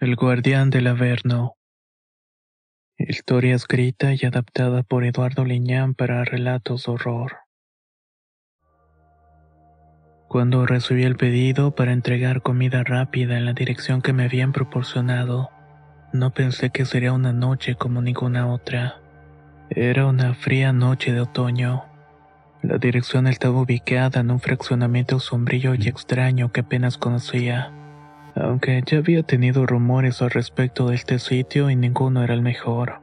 El guardián del Averno Historia escrita y adaptada por Eduardo Liñán para relatos horror. Cuando recibí el pedido para entregar comida rápida en la dirección que me habían proporcionado, no pensé que sería una noche como ninguna otra. Era una fría noche de otoño. La dirección estaba ubicada en un fraccionamiento sombrío y extraño que apenas conocía, aunque ya había tenido rumores al respecto de este sitio y ninguno era el mejor.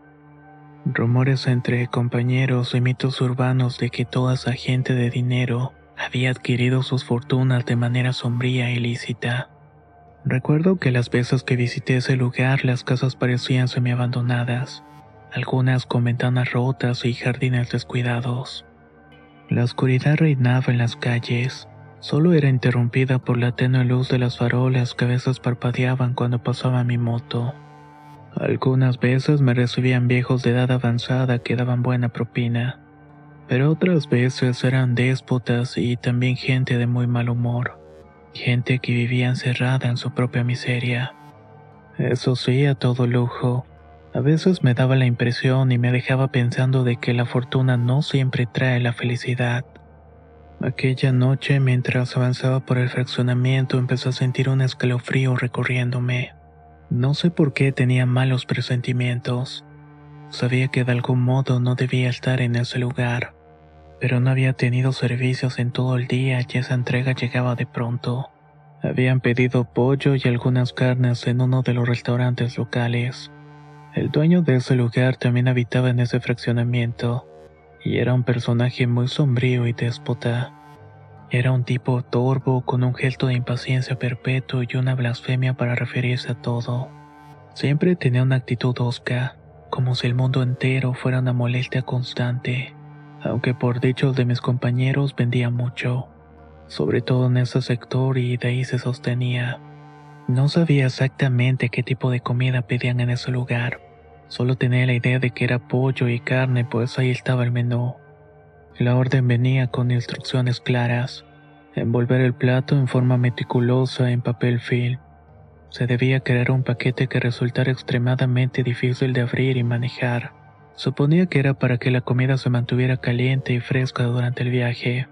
Rumores entre compañeros y mitos urbanos de que toda esa gente de dinero había adquirido sus fortunas de manera sombría e ilícita. Recuerdo que las veces que visité ese lugar las casas parecían semi-abandonadas, algunas con ventanas rotas y jardines descuidados. La oscuridad reinaba en las calles, solo era interrumpida por la tenue luz de las farolas que a veces parpadeaban cuando pasaba mi moto. Algunas veces me recibían viejos de edad avanzada que daban buena propina pero otras veces eran déspotas y también gente de muy mal humor, gente que vivía encerrada en su propia miseria. Eso sí, a todo lujo. A veces me daba la impresión y me dejaba pensando de que la fortuna no siempre trae la felicidad. Aquella noche, mientras avanzaba por el fraccionamiento, empecé a sentir un escalofrío recorriéndome. No sé por qué tenía malos presentimientos. Sabía que de algún modo no debía estar en ese lugar pero no había tenido servicios en todo el día y esa entrega llegaba de pronto. Habían pedido pollo y algunas carnes en uno de los restaurantes locales. El dueño de ese lugar también habitaba en ese fraccionamiento, y era un personaje muy sombrío y déspota. Era un tipo torvo con un gesto de impaciencia perpetuo y una blasfemia para referirse a todo. Siempre tenía una actitud osca, como si el mundo entero fuera una molestia constante aunque por dichos de mis compañeros vendía mucho, sobre todo en ese sector y de ahí se sostenía. No sabía exactamente qué tipo de comida pedían en ese lugar, solo tenía la idea de que era pollo y carne, pues ahí estaba el menú. La orden venía con instrucciones claras, envolver el plato en forma meticulosa en papel film. Se debía crear un paquete que resultara extremadamente difícil de abrir y manejar Suponía que era para que la comida se mantuviera caliente y fresca durante el viaje.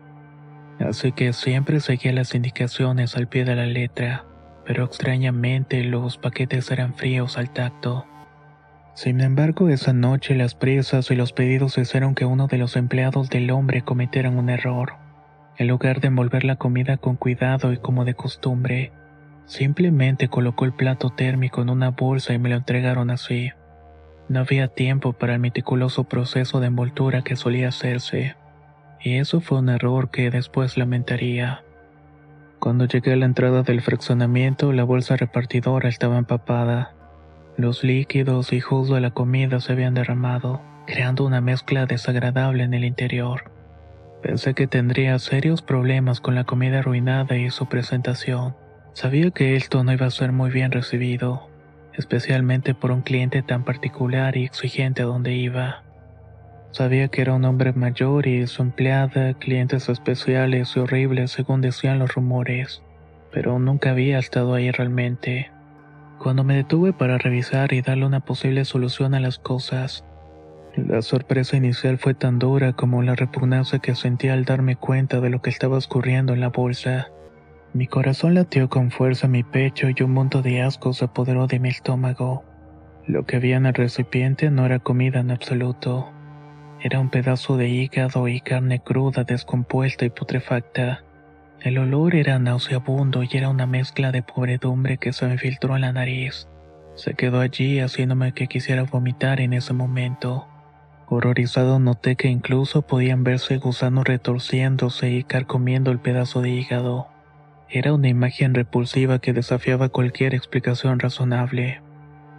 Así que siempre seguía las indicaciones al pie de la letra, pero extrañamente los paquetes eran fríos al tacto. Sin embargo, esa noche las prisas y los pedidos hicieron que uno de los empleados del hombre cometieran un error. En lugar de envolver la comida con cuidado y como de costumbre, simplemente colocó el plato térmico en una bolsa y me lo entregaron así. No había tiempo para el meticuloso proceso de envoltura que solía hacerse, y eso fue un error que después lamentaría. Cuando llegué a la entrada del fraccionamiento, la bolsa repartidora estaba empapada. Los líquidos y jugo de la comida se habían derramado, creando una mezcla desagradable en el interior. Pensé que tendría serios problemas con la comida arruinada y su presentación. Sabía que esto no iba a ser muy bien recibido especialmente por un cliente tan particular y exigente a donde iba. Sabía que era un hombre mayor y su empleada, clientes especiales y horribles según decían los rumores, pero nunca había estado ahí realmente. Cuando me detuve para revisar y darle una posible solución a las cosas, la sorpresa inicial fue tan dura como la repugnancia que sentí al darme cuenta de lo que estaba ocurriendo en la bolsa. Mi corazón latió con fuerza en mi pecho y un monto de asco se apoderó de mi estómago. Lo que había en el recipiente no era comida en absoluto. Era un pedazo de hígado y carne cruda, descompuesta y putrefacta. El olor era nauseabundo y era una mezcla de pobredumbre que se me filtró en la nariz. Se quedó allí haciéndome que quisiera vomitar en ese momento. Horrorizado noté que incluso podían verse gusanos retorciéndose y carcomiendo el pedazo de hígado. Era una imagen repulsiva que desafiaba cualquier explicación razonable.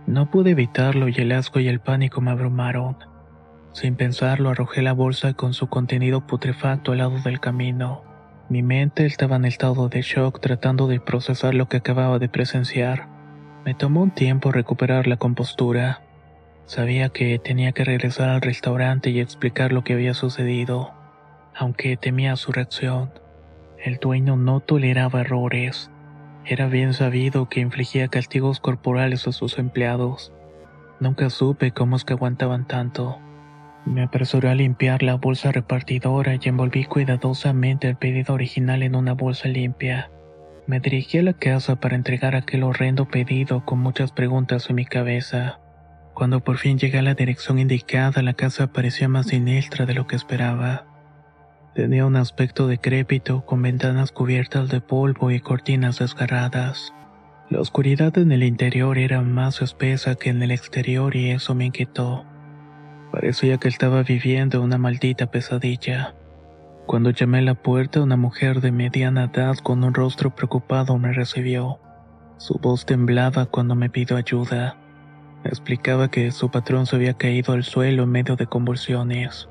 No pude evitarlo y el asco y el pánico me abrumaron. Sin pensarlo arrojé la bolsa con su contenido putrefacto al lado del camino. Mi mente estaba en estado de shock tratando de procesar lo que acababa de presenciar. Me tomó un tiempo recuperar la compostura. Sabía que tenía que regresar al restaurante y explicar lo que había sucedido, aunque temía su reacción. El dueño no toleraba errores. Era bien sabido que infligía castigos corporales a sus empleados. Nunca supe cómo es que aguantaban tanto. Me apresuré a limpiar la bolsa repartidora y envolví cuidadosamente el pedido original en una bolsa limpia. Me dirigí a la casa para entregar aquel horrendo pedido con muchas preguntas en mi cabeza. Cuando por fin llegué a la dirección indicada, la casa parecía más siniestra de lo que esperaba. Tenía un aspecto decrépito, con ventanas cubiertas de polvo y cortinas desgarradas. La oscuridad en el interior era más espesa que en el exterior y eso me inquietó. Parecía que estaba viviendo una maldita pesadilla. Cuando llamé a la puerta, una mujer de mediana edad con un rostro preocupado me recibió. Su voz temblaba cuando me pidió ayuda. Explicaba que su patrón se había caído al suelo en medio de convulsiones.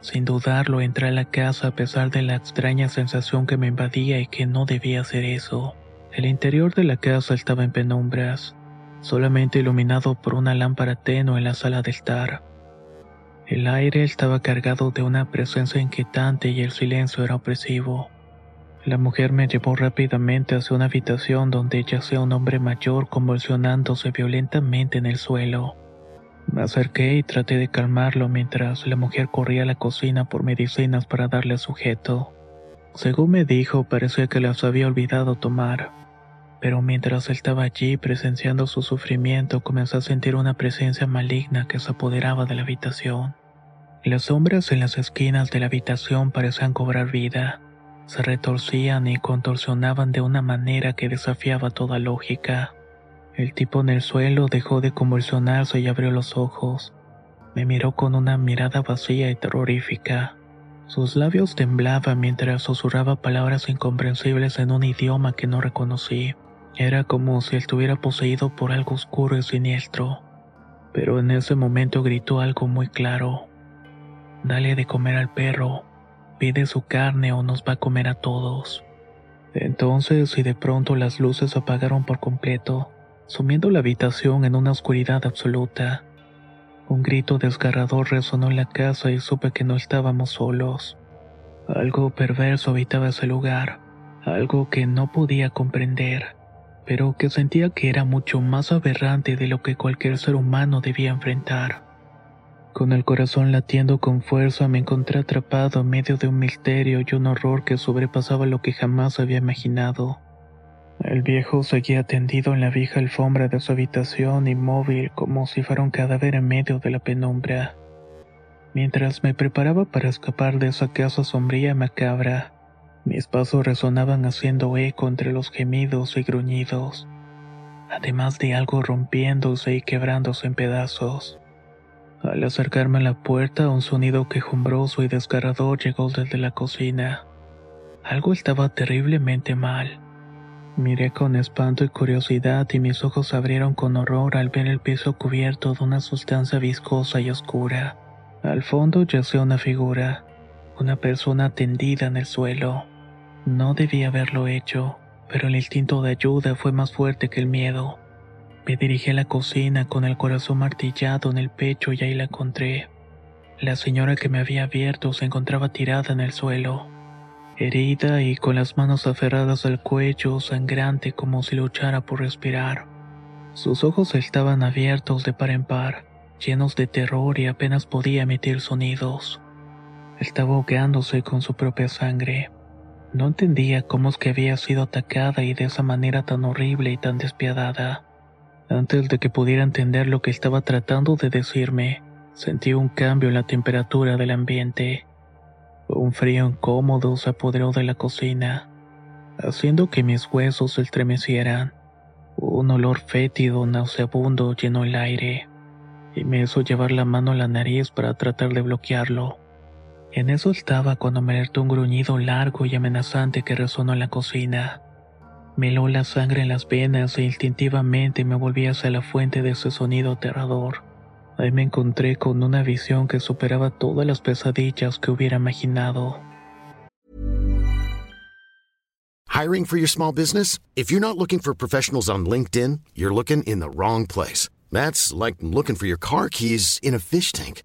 Sin dudarlo, entré a la casa a pesar de la extraña sensación que me invadía y que no debía hacer eso. El interior de la casa estaba en penumbras, solamente iluminado por una lámpara tenue en la sala de estar. El aire estaba cargado de una presencia inquietante y el silencio era opresivo. La mujer me llevó rápidamente hacia una habitación donde yacía un hombre mayor convulsionándose violentamente en el suelo. Me acerqué y traté de calmarlo mientras la mujer corría a la cocina por medicinas para darle sujeto. Según me dijo, parecía que las había olvidado tomar. Pero mientras estaba allí presenciando su sufrimiento, comencé a sentir una presencia maligna que se apoderaba de la habitación. Las sombras en las esquinas de la habitación parecían cobrar vida. Se retorcían y contorsionaban de una manera que desafiaba toda lógica. El tipo en el suelo dejó de convulsionarse y abrió los ojos. Me miró con una mirada vacía y terrorífica. Sus labios temblaban mientras susurraba palabras incomprensibles en un idioma que no reconocí. Era como si estuviera poseído por algo oscuro y siniestro. Pero en ese momento gritó algo muy claro. Dale de comer al perro. Pide su carne o nos va a comer a todos. Entonces, y de pronto las luces apagaron por completo sumiendo la habitación en una oscuridad absoluta. Un grito desgarrador resonó en la casa y supe que no estábamos solos. Algo perverso habitaba ese lugar, algo que no podía comprender, pero que sentía que era mucho más aberrante de lo que cualquier ser humano debía enfrentar. Con el corazón latiendo con fuerza me encontré atrapado en medio de un misterio y un horror que sobrepasaba lo que jamás había imaginado. El viejo seguía tendido en la vieja alfombra de su habitación inmóvil como si fuera un cadáver en medio de la penumbra. Mientras me preparaba para escapar de esa casa sombría y macabra, mis pasos resonaban haciendo eco entre los gemidos y gruñidos, además de algo rompiéndose y quebrándose en pedazos. Al acercarme a la puerta, un sonido quejumbroso y desgarrador llegó desde la cocina. Algo estaba terriblemente mal. Miré con espanto y curiosidad y mis ojos se abrieron con horror al ver el piso cubierto de una sustancia viscosa y oscura. Al fondo yacía una figura, una persona tendida en el suelo. No debía haberlo hecho, pero el instinto de ayuda fue más fuerte que el miedo. Me dirigí a la cocina con el corazón martillado en el pecho y ahí la encontré. La señora que me había abierto se encontraba tirada en el suelo herida y con las manos aferradas al cuello, sangrante como si luchara por respirar. Sus ojos estaban abiertos de par en par, llenos de terror y apenas podía emitir sonidos. Estaba ahogándose con su propia sangre. No entendía cómo es que había sido atacada y de esa manera tan horrible y tan despiadada. Antes de que pudiera entender lo que estaba tratando de decirme, sentí un cambio en la temperatura del ambiente. Un frío incómodo se apoderó de la cocina, haciendo que mis huesos se estremecieran. Un olor fétido nauseabundo llenó el aire, y me hizo llevar la mano a la nariz para tratar de bloquearlo. En eso estaba cuando me alertó un gruñido largo y amenazante que resonó en la cocina. Me heló la sangre en las venas e instintivamente me volví hacia la fuente de ese sonido aterrador. Ahí me encontré con una visión que superaba todas las pesadillas que hubiera imaginado. Hiring for your small business? If you're not looking for professionals on LinkedIn, you're looking in the wrong place. That's like looking for your car keys in a fish tank.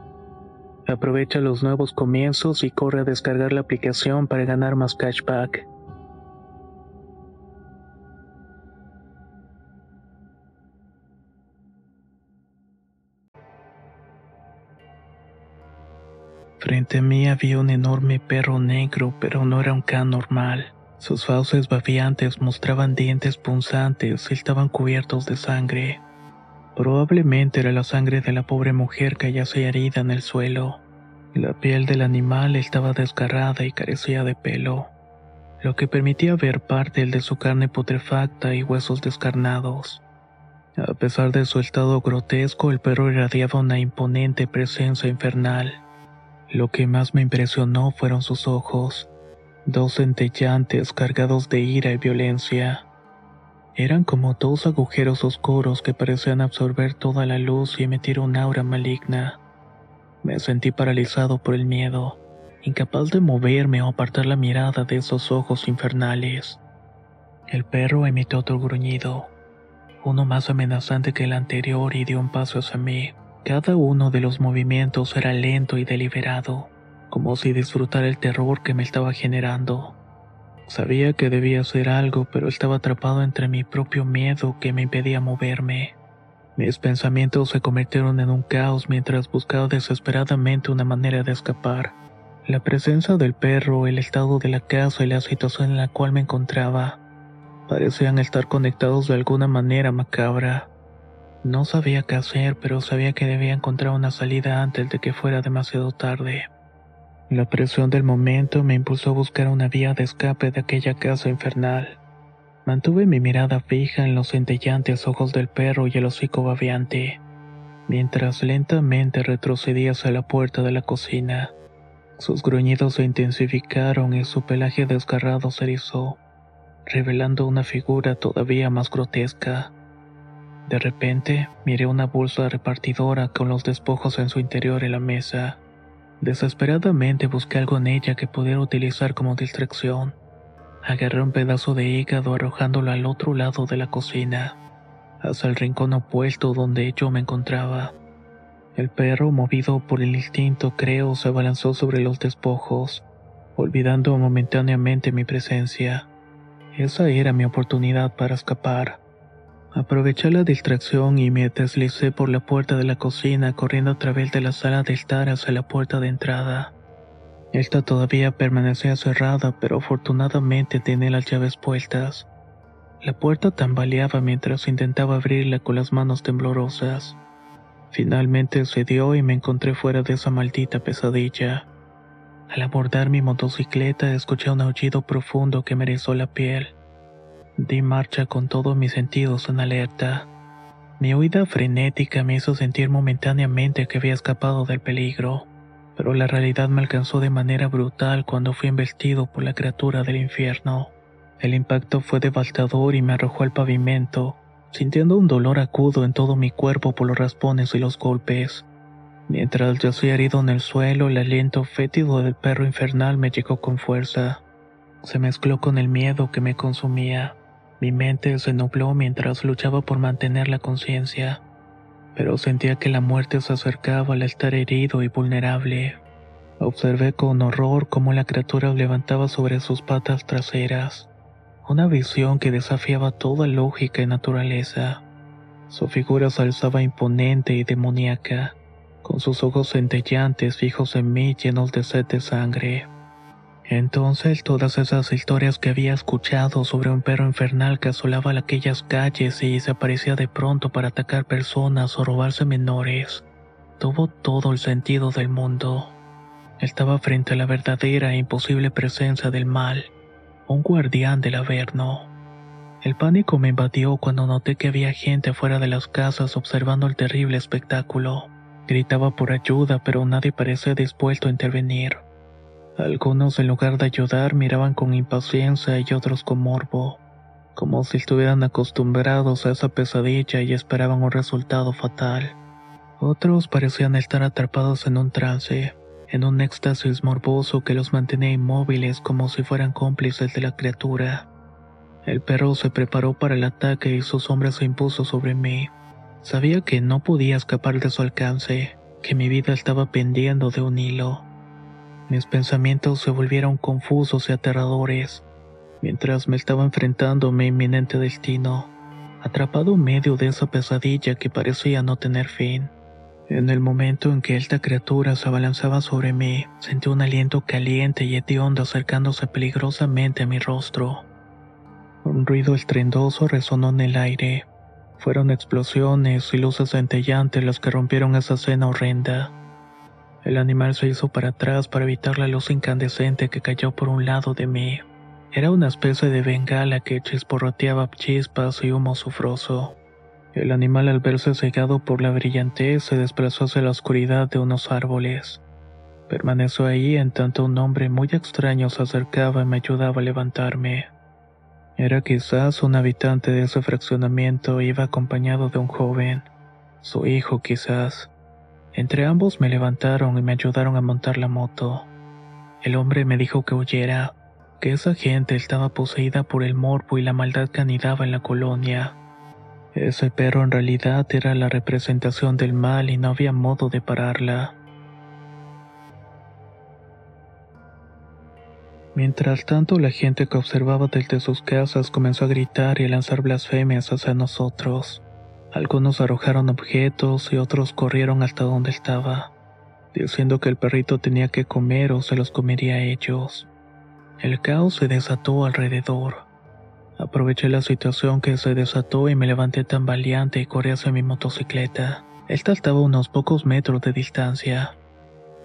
Aprovecha los nuevos comienzos y corre a descargar la aplicación para ganar más cashback. Frente a mí había un enorme perro negro, pero no era un can normal. Sus fauces babiantes mostraban dientes punzantes y estaban cubiertos de sangre. Probablemente era la sangre de la pobre mujer que yacía herida en el suelo. La piel del animal estaba desgarrada y carecía de pelo, lo que permitía ver parte de su carne putrefacta y huesos descarnados. A pesar de su estado grotesco, el perro irradiaba una imponente presencia infernal. Lo que más me impresionó fueron sus ojos, dos centellantes cargados de ira y violencia. Eran como dos agujeros oscuros que parecían absorber toda la luz y emitir un aura maligna. Me sentí paralizado por el miedo, incapaz de moverme o apartar la mirada de esos ojos infernales. El perro emitió otro gruñido, uno más amenazante que el anterior y dio un paso hacia mí. Cada uno de los movimientos era lento y deliberado, como si disfrutara el terror que me estaba generando. Sabía que debía hacer algo, pero estaba atrapado entre mi propio miedo que me impedía moverme. Mis pensamientos se convirtieron en un caos mientras buscaba desesperadamente una manera de escapar. La presencia del perro, el estado de la casa y la situación en la cual me encontraba parecían estar conectados de alguna manera macabra. No sabía qué hacer, pero sabía que debía encontrar una salida antes de que fuera demasiado tarde. La presión del momento me impulsó a buscar una vía de escape de aquella casa infernal. Mantuve mi mirada fija en los centellantes ojos del perro y el hocico babeante, mientras lentamente retrocedía hacia la puerta de la cocina. Sus gruñidos se intensificaron y su pelaje desgarrado se erizó, revelando una figura todavía más grotesca. De repente, miré una bolsa repartidora con los despojos en su interior en la mesa. Desesperadamente busqué algo en ella que pudiera utilizar como distracción. Agarré un pedazo de hígado arrojándolo al otro lado de la cocina, hacia el rincón opuesto donde yo me encontraba. El perro, movido por el instinto, creo, se abalanzó sobre los despojos, olvidando momentáneamente mi presencia. Esa era mi oportunidad para escapar. Aproveché la distracción y me deslicé por la puerta de la cocina corriendo a través de la sala de estar hacia la puerta de entrada. Esta todavía permanecía cerrada, pero afortunadamente tenía las llaves puestas. La puerta tambaleaba mientras intentaba abrirla con las manos temblorosas. Finalmente cedió y me encontré fuera de esa maldita pesadilla. Al abordar mi motocicleta escuché un aullido profundo que me la piel. Di marcha con todos mis sentidos en alerta. Mi huida frenética me hizo sentir momentáneamente que había escapado del peligro, pero la realidad me alcanzó de manera brutal cuando fui embestido por la criatura del infierno. El impacto fue devastador y me arrojó al pavimento, sintiendo un dolor agudo en todo mi cuerpo por los raspones y los golpes. Mientras yacía herido en el suelo, el aliento fétido del perro infernal me llegó con fuerza. Se mezcló con el miedo que me consumía. Mi mente se nubló mientras luchaba por mantener la conciencia, pero sentía que la muerte se acercaba al estar herido y vulnerable. Observé con horror cómo la criatura levantaba sobre sus patas traseras, una visión que desafiaba toda lógica y naturaleza. Su figura se alzaba imponente y demoníaca, con sus ojos centellantes fijos en mí llenos de sed de sangre. Entonces todas esas historias que había escuchado sobre un perro infernal que asolaba aquellas calles y desaparecía de pronto para atacar personas o robarse menores, tuvo todo el sentido del mundo. Estaba frente a la verdadera e imposible presencia del mal, un guardián del Averno. El pánico me invadió cuando noté que había gente fuera de las casas observando el terrible espectáculo. Gritaba por ayuda, pero nadie parecía dispuesto a intervenir. Algunos en lugar de ayudar miraban con impaciencia y otros con morbo, como si estuvieran acostumbrados a esa pesadilla y esperaban un resultado fatal. Otros parecían estar atrapados en un trance, en un éxtasis morboso que los mantenía inmóviles como si fueran cómplices de la criatura. El perro se preparó para el ataque y su sombra se impuso sobre mí. Sabía que no podía escapar de su alcance, que mi vida estaba pendiendo de un hilo. Mis pensamientos se volvieron confusos y aterradores, mientras me estaba enfrentando a mi inminente destino, atrapado en medio de esa pesadilla que parecía no tener fin. En el momento en que esta criatura se abalanzaba sobre mí, sentí un aliento caliente y hediondo acercándose peligrosamente a mi rostro. Un ruido estruendoso resonó en el aire. Fueron explosiones y luces centellantes las que rompieron esa escena horrenda. El animal se hizo para atrás para evitar la luz incandescente que cayó por un lado de mí. Era una especie de bengala que chisporroteaba chispas y humo sufroso. El animal al verse cegado por la brillantez se desplazó hacia la oscuridad de unos árboles. Permaneció ahí en tanto un hombre muy extraño se acercaba y me ayudaba a levantarme. Era quizás un habitante de ese fraccionamiento iba acompañado de un joven, su hijo quizás. Entre ambos me levantaron y me ayudaron a montar la moto. El hombre me dijo que huyera, que esa gente estaba poseída por el morbo y la maldad que anidaba en la colonia. Ese perro en realidad era la representación del mal y no había modo de pararla. Mientras tanto, la gente que observaba desde sus casas comenzó a gritar y a lanzar blasfemias hacia nosotros. Algunos arrojaron objetos y otros corrieron hasta donde estaba, diciendo que el perrito tenía que comer o se los comería a ellos. El caos se desató alrededor. Aproveché la situación que se desató y me levanté tan valiente y corrí hacia mi motocicleta. Esta estaba a unos pocos metros de distancia.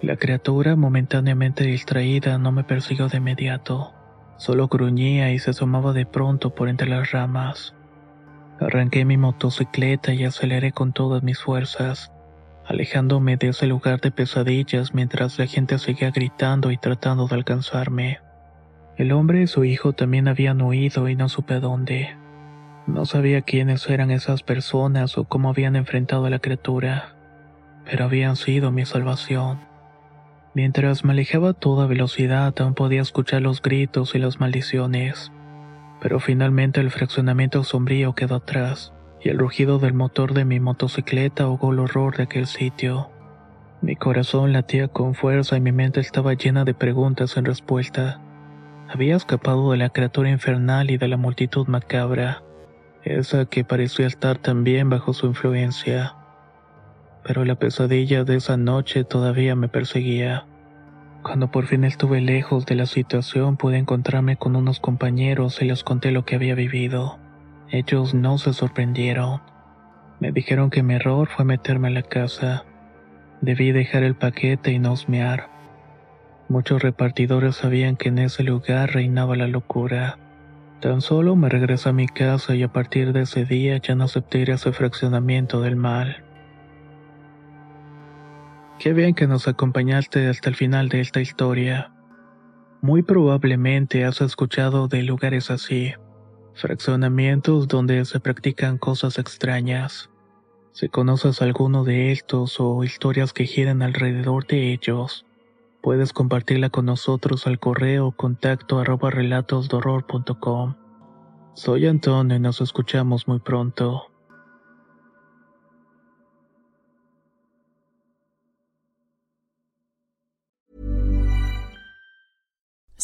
La criatura, momentáneamente distraída, no me persiguió de inmediato. Solo gruñía y se asomaba de pronto por entre las ramas. Arranqué mi motocicleta y aceleré con todas mis fuerzas, alejándome de ese lugar de pesadillas mientras la gente seguía gritando y tratando de alcanzarme. El hombre y su hijo también habían huido y no supe dónde. No sabía quiénes eran esas personas o cómo habían enfrentado a la criatura, pero habían sido mi salvación. Mientras me alejaba a toda velocidad, aún podía escuchar los gritos y las maldiciones. Pero finalmente el fraccionamiento sombrío quedó atrás, y el rugido del motor de mi motocicleta ahogó el horror de aquel sitio. Mi corazón latía con fuerza y mi mente estaba llena de preguntas en respuesta. Había escapado de la criatura infernal y de la multitud macabra, esa que parecía estar también bajo su influencia pero la pesadilla de esa noche todavía me perseguía. Cuando por fin estuve lejos de la situación pude encontrarme con unos compañeros y les conté lo que había vivido. Ellos no se sorprendieron. Me dijeron que mi error fue meterme a la casa. Debí dejar el paquete y no osmear. Muchos repartidores sabían que en ese lugar reinaba la locura. Tan solo me regresé a mi casa y a partir de ese día ya no acepté ese fraccionamiento del mal. Qué bien que nos acompañaste hasta el final de esta historia. Muy probablemente has escuchado de lugares así, fraccionamientos donde se practican cosas extrañas. Si conoces alguno de estos o historias que giran alrededor de ellos, puedes compartirla con nosotros al correo contacto arroba relatosdorror.com. Soy Antonio y nos escuchamos muy pronto.